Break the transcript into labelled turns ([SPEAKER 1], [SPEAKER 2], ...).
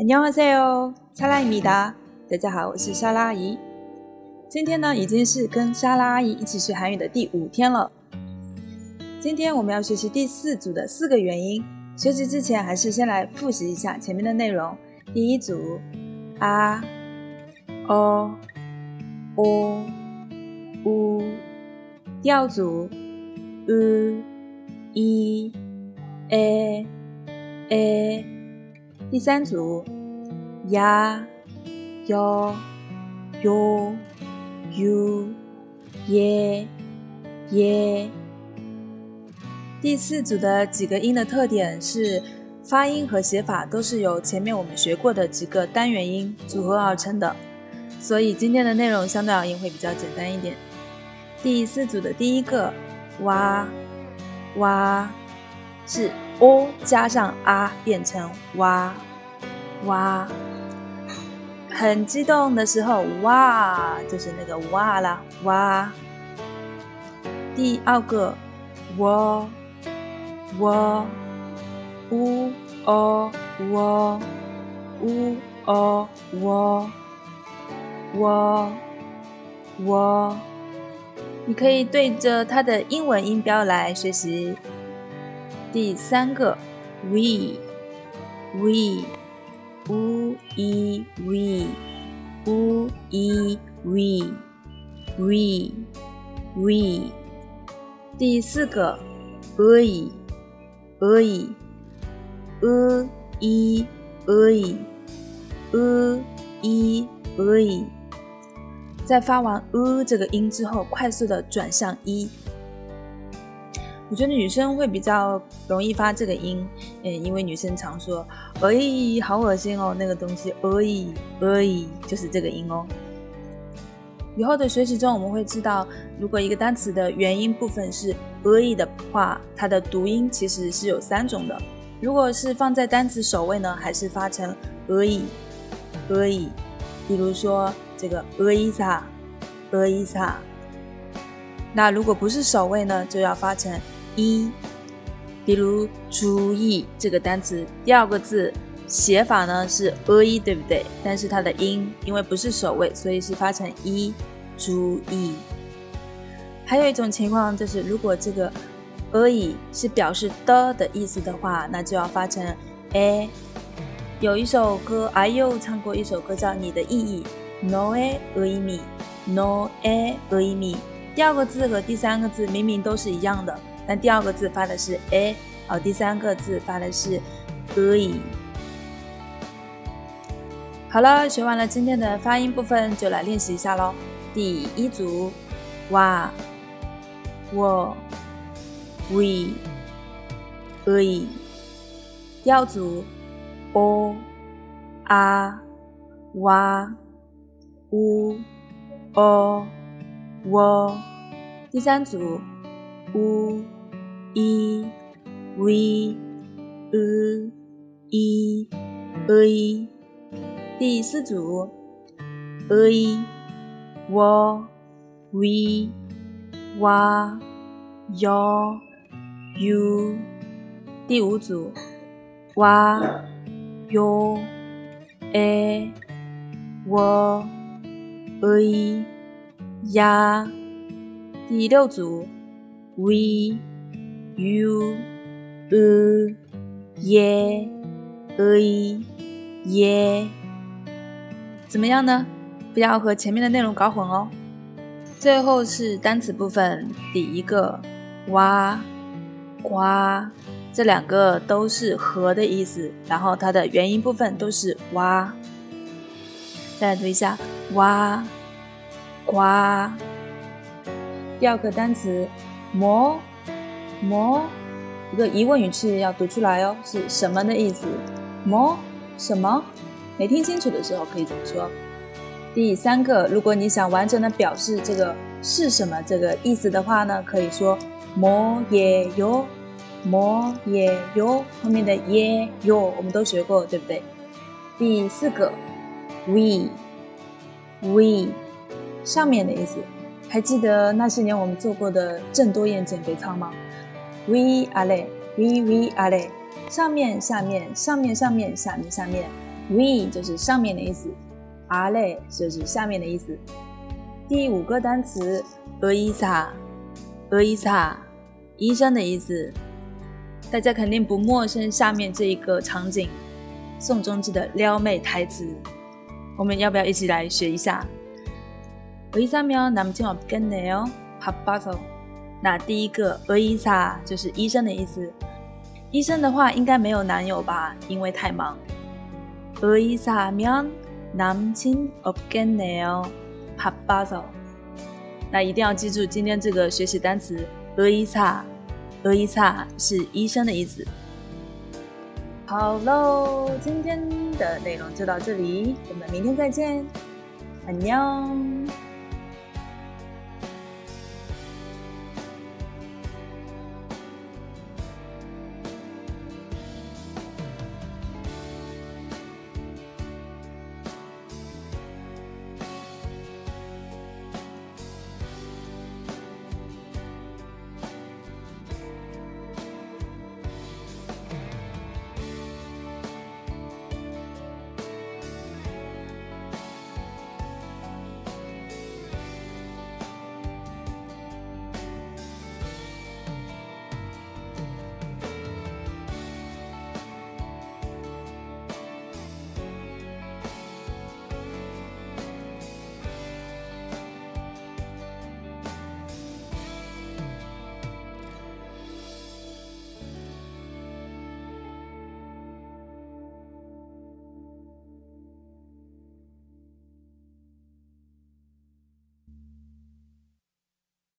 [SPEAKER 1] 안녕하세요，莎拉米达。大家好，我是莎拉阿姨。今天呢，已经是跟莎拉阿姨一起学韩语的第五天了。今天我们要学习第四组的四个元音。学习之前，还是先来复习一下前面的内容。第一组啊、哦、哦、呜。第二组으、이、 에、 에。第三组 呀，哟，哟，哟，耶，耶。第四组的几个音的特点是，发音和写法都是由前面我们学过的几个单元音组合而成的，所以今天的内容相对而言会比较简单一点。第四组的第一个哇哇，是 o 加上 a 变成哇哇。很激动的时候哇就是那个哇啦哇。第二个我。我呜哦我呜哦我我我，你可以对着它的英文音标来学习。第三个 we we 呜一 we 呜一 we we we，第四个 we。而已，呃一而已，呃一而已。在发完呃这个音之后，快速的转向一。我觉得女生会比较容易发这个音，嗯，因为女生常说，哎，好恶心哦，那个东西，哎哎，就是这个音哦。以后的学习中，我们会知道，如果一个单词的元音部分是 “e” 的话，它的读音其实是有三种的。如果是放在单词首位呢，还是发成 “e”，“e”。比如说这个 “e isa”，“e 那如果不是首位呢，就要发成一。比如“注意”这个单词，第二个字。写法呢是 e 对不对？但是它的音因为不是首位，所以是发成一。注意。还有一种情况就是，如果这个 e 是表示的的意思的话，那就要发成 a。有一首歌，IU 唱过一首歌叫《你的意义》，no e e mi，no e e mi。第二个字和第三个字明明都是一样的，但第二个字发的是 a，哦第三个字发的是 e。好了，学完了今天的发音部分，就来练习一下喽。第一组，哇，我，we，可以。第二组，o，啊，哇，呜，哦，我。第三组，u，一，we，呃，一，可以。第四组，e、我、we、哇、yo、you。第五组，哇、yo、e、我、e、呀。第六组，we、u e ye e ye，。怎么样呢？不要和前面的内容搞混哦。最后是单词部分，第一个哇、呱，这两个都是和的意思，然后它的元音部分都是哇。再来读一下哇、呱。第二个单词么么，一个疑问语气要读出来哦，是什么的意思？么什么？没听清楚的时候可以怎么说？第三个，如果你想完整的表示这个是什么这个意思的话呢，可以说么也有，么也有，后面的也有我们都学过，对不对？第四个，we，we，上面的意思，还记得那些年我们做过的郑多燕减肥操吗 ？we are we we are 上面下面上面上面下面下面。 ，we 就是上面的意思，阿嘞就是下面的意思。第五个单词，의이 사， 의이 사， 医生的意思。大家肯定不陌生下面这一个场景，宋仲基的撩妹台词，我们要不要一起来学一下？의사면남친없겠네 요， 바빠 서。 那第一个의이 사就是医生的意思。医生的话应该没有男友吧，因为太忙。의이사면남친없겠네 요， 바빠 서。 那一定要记住今天这个学习单词의이 사。 俄伊萨是医生的意思。好喽，今天的内容就到这里，我们明天再见，安녕